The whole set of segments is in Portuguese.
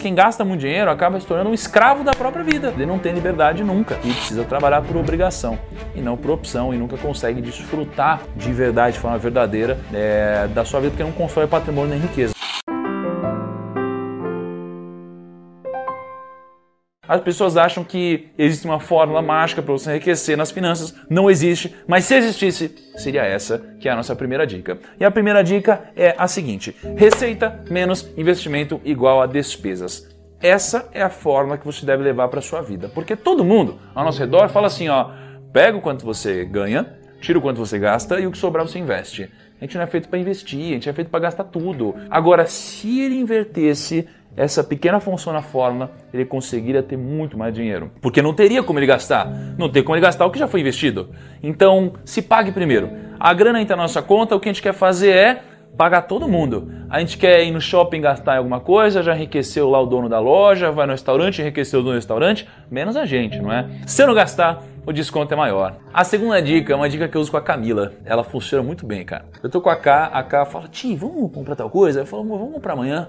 Quem gasta muito dinheiro acaba se tornando um escravo da própria vida. Ele não tem liberdade nunca e precisa trabalhar por obrigação e não por opção e nunca consegue desfrutar de verdade, de forma verdadeira, é, da sua vida porque não constrói patrimônio nem riqueza. As pessoas acham que existe uma fórmula mágica para você enriquecer nas finanças. Não existe, mas se existisse, seria essa que é a nossa primeira dica. E a primeira dica é a seguinte: receita menos investimento igual a despesas. Essa é a forma que você deve levar para sua vida, porque todo mundo ao nosso redor fala assim, ó, pega o quanto você ganha, tira o quanto você gasta e o que sobrar você investe. A gente não é feito para investir, a gente é feito para gastar tudo. Agora, se ele invertesse essa pequena função na fórmula, ele conseguiria ter muito mais dinheiro. Porque não teria como ele gastar. Não tem como ele gastar o que já foi investido. Então, se pague primeiro. A grana entra na nossa conta, o que a gente quer fazer é pagar todo mundo. A gente quer ir no shopping gastar em alguma coisa, já enriqueceu lá o dono da loja, vai no restaurante, enriqueceu o dono do restaurante, menos a gente, não é? Se eu não gastar, o desconto é maior. A segunda dica é uma dica que eu uso com a Camila. Ela funciona muito bem, cara. Eu tô com a K, a K fala, Ti, vamos comprar tal coisa? Eu falo, vamos comprar amanhã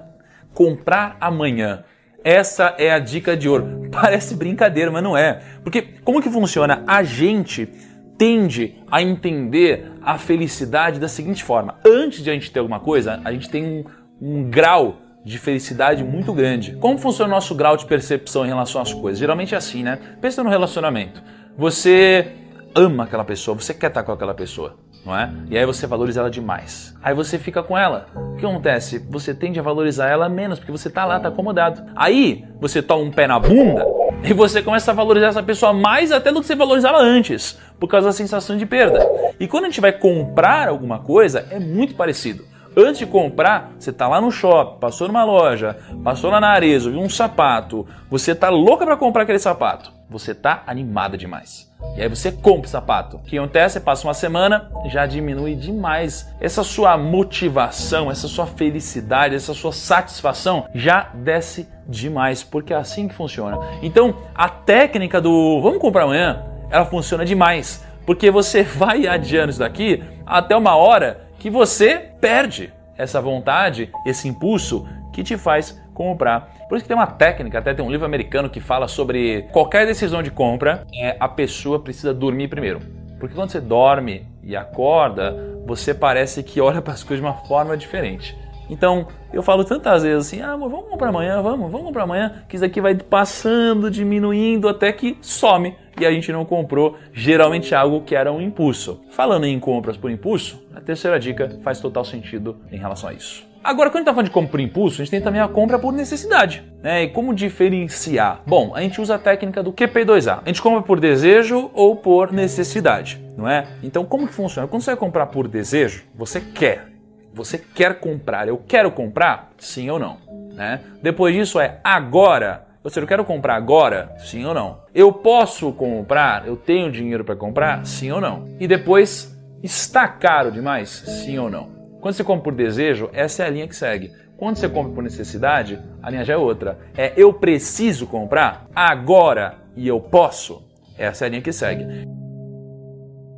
comprar amanhã. Essa é a dica de ouro. Parece brincadeira, mas não é. Porque como que funciona? A gente tende a entender a felicidade da seguinte forma: antes de a gente ter alguma coisa, a gente tem um, um grau de felicidade muito grande. Como funciona o nosso grau de percepção em relação às coisas? Geralmente é assim, né? Pensa no relacionamento. Você ama aquela pessoa, você quer estar com aquela pessoa não é? E aí você valoriza ela demais. Aí você fica com ela. O que acontece? Você tende a valorizar ela menos, porque você tá lá, tá acomodado. Aí você toma um pé na bunda e você começa a valorizar essa pessoa mais até do que você valorizava antes, por causa da sensação de perda. E quando a gente vai comprar alguma coisa, é muito parecido. Antes de comprar, você tá lá no shopping, passou numa loja, passou lá na Arezzo, viu um sapato, você tá louca para comprar aquele sapato. Você tá animada demais. E aí você compra o sapato. O que acontece? Passa uma semana, já diminui demais. Essa sua motivação, essa sua felicidade, essa sua satisfação já desce demais, porque é assim que funciona. Então, a técnica do vamos comprar amanhã, ela funciona demais, porque você vai adiando isso daqui até uma hora que você perde essa vontade, esse impulso que te faz comprar. Por isso que tem uma técnica, até tem um livro americano que fala sobre qualquer decisão de compra, é, a pessoa precisa dormir primeiro. Porque quando você dorme e acorda, você parece que olha para as coisas de uma forma diferente. Então, eu falo tantas vezes assim: ah, vamos comprar amanhã, vamos, vamos comprar amanhã, que isso aqui vai passando, diminuindo até que some e a gente não comprou, geralmente algo que era um impulso. Falando em compras por impulso, a terceira dica faz total sentido em relação a isso. Agora, quando a gente está falando de compra por impulso, a gente tem também a compra por necessidade. Né? E como diferenciar? Bom, a gente usa a técnica do QP2A. A gente compra por desejo ou por necessidade, não é? Então, como que funciona? Quando você vai comprar por desejo, você quer. Você quer comprar. Eu quero comprar? Sim ou não? Né? Depois disso é agora. Ou seja, eu quero comprar agora? Sim ou não? Eu posso comprar? Eu tenho dinheiro para comprar? Sim ou não? E depois, está caro demais? Sim ou não? Quando você compra por desejo, essa é a linha que segue. Quando você compra por necessidade, a linha já é outra. É eu preciso comprar agora e eu posso. Essa é a linha que segue.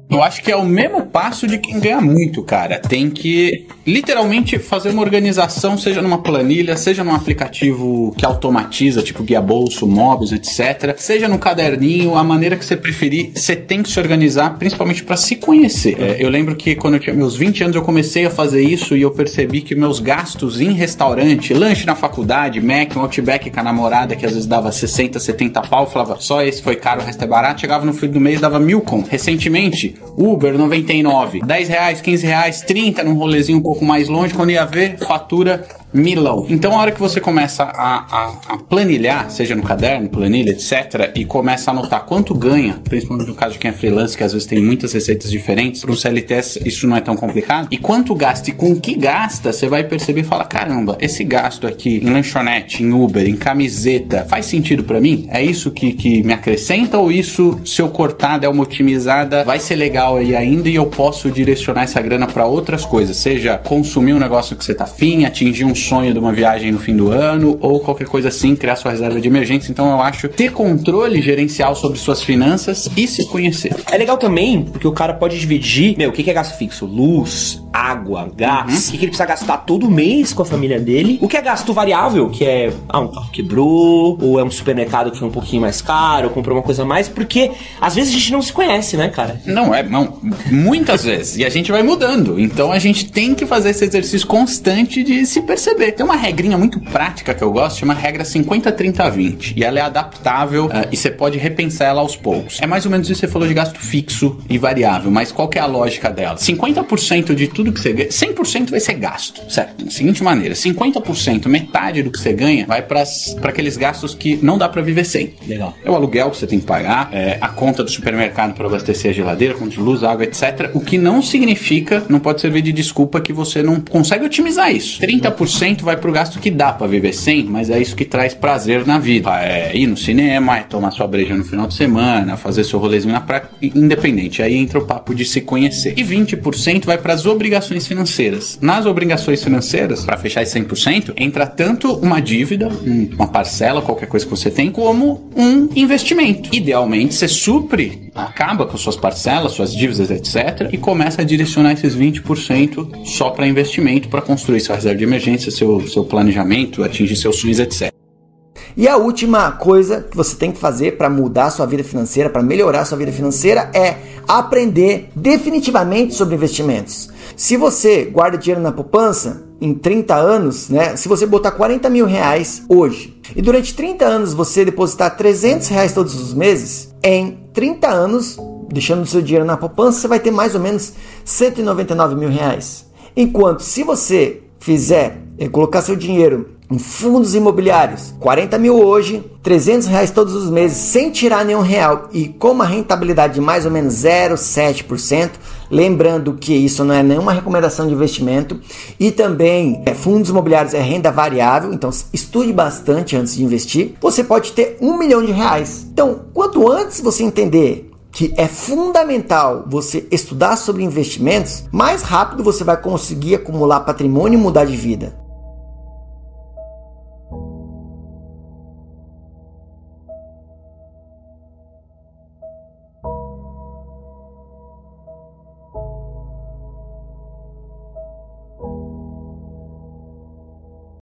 Eu acho que é o mesmo passo de quem ganha muito, cara. Tem que literalmente fazer uma organização, seja numa planilha, seja num aplicativo que automatiza, tipo guia bolso, móveis, etc. Seja no caderninho, a maneira que você preferir, você tem que se organizar, principalmente para se conhecer. É, eu lembro que quando eu tinha meus 20 anos eu comecei a fazer isso e eu percebi que meus gastos em restaurante, lanche na faculdade, Mac, um Outback com a namorada que às vezes dava 60, 70 pau, falava só esse foi caro, o resto é barato, chegava no fim do mês dava mil com. Recentemente, Uber 99, 10 reais, 15 reais, 30 num rolezinho um pouco mais longe, quando ia ver, fatura milão. Então, a hora que você começa a, a, a, planilhar, seja no caderno, planilha, etc., e começa a anotar quanto ganha, principalmente no caso de quem é freelance, que às vezes tem muitas receitas diferentes, para um CLT isso não é tão complicado, e quanto gasta e com que gasta, você vai perceber e falar: caramba, esse gasto aqui em lanchonete, em Uber, em camiseta, faz sentido para mim? É isso que, que me acrescenta ou isso, se eu cortar, der uma otimizada, vai ser legal aí ainda e eu posso direcionar essa grana para outras coisas, seja consumir um negócio que você tá afim, atingir um sonho de uma viagem no fim do ano ou qualquer coisa assim, criar sua reserva de emergência. Então eu acho ter controle gerencial sobre suas finanças e se conhecer. É legal também porque o cara pode dividir, meu, o que é gasto fixo? Luz, água, gás, o que, ele precisa gastar todo mês com a família dele, o que é gasto variável, que é, ah, um carro quebrou, ou é um supermercado que foi um pouquinho mais caro, comprou uma coisa a mais, porque às vezes a gente não se conhece, né, cara? Não é, não. Muitas vezes. E a gente vai mudando. Então a gente tem que fazer esse exercício constante de se perceber. Tem uma regrinha muito prática que eu gosto, chama regra 50-30-20. E ela é adaptável uh, e você pode repensar ela aos poucos. É mais ou menos isso que você falou de gasto fixo e variável, mas qual que é a lógica dela? 50% de tudo que você ganha, 100% vai ser gasto, certo? Da seguinte maneira, 50%, metade do que você ganha, vai para aqueles gastos que não dá para viver sem. Legal. É o aluguel que você tem que pagar, é a conta do supermercado para abastecer a geladeira, conta de luz, água, etc. O que não significa, não pode servir de desculpa que você não consegue otimizar isso. 30% vai pro gasto que dá para viver sem, mas é isso que traz prazer na vida. É ir no cinema, é tomar sua breja no final de semana, fazer seu rolezinho na praia, independente. Aí entra o papo de se conhecer. E 20% vai para as obrigações financeiras. Nas obrigações financeiras, para fechar esse 100%, entra tanto uma dívida, uma parcela, qualquer coisa que você tem, como um investimento. Idealmente, você supre, acaba com suas parcelas, suas dívidas, etc. E começa a direcionar esses 20% só para investimento, para construir sua reserva de emergência, seu, seu planejamento, atingir seus sonhos, etc. E a última coisa que você tem que fazer para mudar sua vida financeira, para melhorar sua vida financeira, é aprender definitivamente sobre investimentos. Se você guarda dinheiro na poupança em 30 anos, né? Se você botar 40 mil reais hoje e durante 30 anos você depositar 300 reais todos os meses, em 30 anos, deixando seu dinheiro na poupança, você vai ter mais ou menos 199 mil reais. Enquanto se você fizer é, colocar seu dinheiro em fundos imobiliários, 40 mil hoje, 300 reais todos os meses, sem tirar nenhum real e com uma rentabilidade de mais ou menos 0,7%. Lembrando que isso não é nenhuma recomendação de investimento e também é, fundos imobiliários é renda variável, então estude bastante antes de investir. Você pode ter um milhão de reais. Então, quanto antes você entender que é fundamental você estudar sobre investimentos, mais rápido você vai conseguir acumular patrimônio e mudar de vida.